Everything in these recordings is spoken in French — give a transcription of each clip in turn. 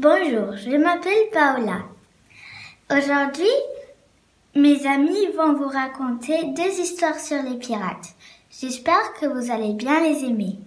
Bonjour, je m'appelle Paola. Aujourd'hui, mes amis vont vous raconter deux histoires sur les pirates. J'espère que vous allez bien les aimer.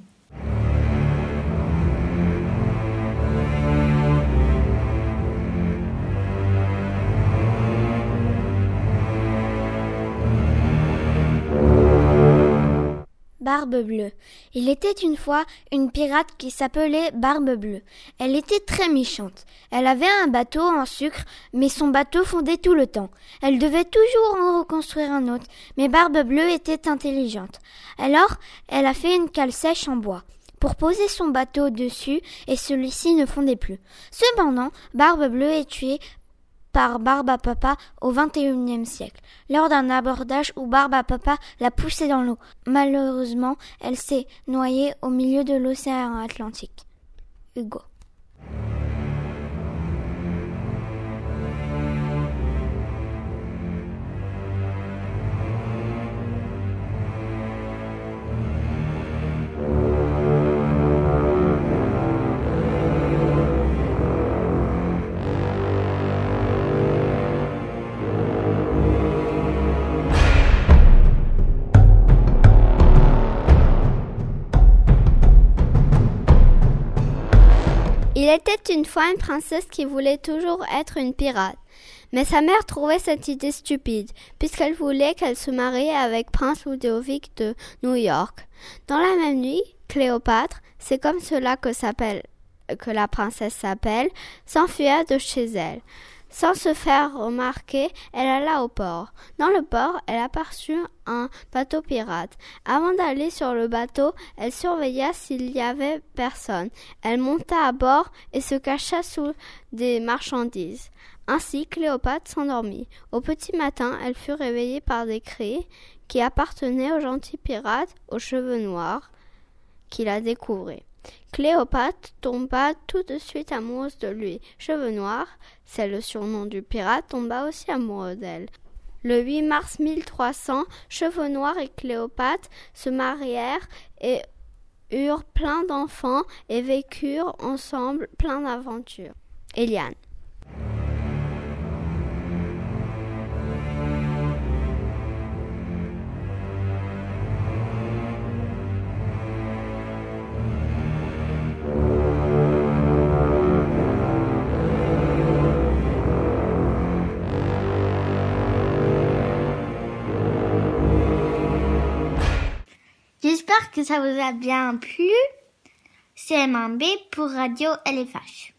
Barbe Bleue. Il était une fois une pirate qui s'appelait Barbe Bleue. Elle était très méchante. Elle avait un bateau en sucre, mais son bateau fondait tout le temps. Elle devait toujours en reconstruire un autre, mais Barbe Bleue était intelligente. Alors, elle a fait une cale sèche en bois pour poser son bateau dessus et celui-ci ne fondait plus. Cependant, Barbe Bleue est tuée par Barbapapa au XXIe siècle, lors d'un abordage où Barbapapa l'a poussée dans l'eau. Malheureusement, elle s'est noyée au milieu de l'océan Atlantique. Hugo. Il était une fois une princesse qui voulait toujours être une pirate. Mais sa mère trouvait cette idée stupide, puisqu'elle voulait qu'elle se marie avec Prince Ludovic de New York. Dans la même nuit, Cléopâtre, c'est comme cela que que la princesse s'appelle, s'enfuya de chez elle. Sans se faire remarquer, elle alla au port. Dans le port, elle aperçut un bateau pirate. Avant d'aller sur le bateau, elle surveilla s'il y avait personne. Elle monta à bord et se cacha sous des marchandises. Ainsi, Cléopâtre s'endormit. Au petit matin, elle fut réveillée par des cris qui appartenaient au gentil pirate aux cheveux noirs qui la découvrait. Cléopâtre tomba tout de suite amoureuse de lui. Cheveux noirs, c'est le surnom du pirate, tomba aussi amoureux d'elle. Le 8 mars 1300, Cheveux noirs et Cléopâtre se marièrent et eurent plein d'enfants et vécurent ensemble plein d'aventures. Eliane. J'espère que ça vous a bien plu. C'est MMB pour Radio LFH.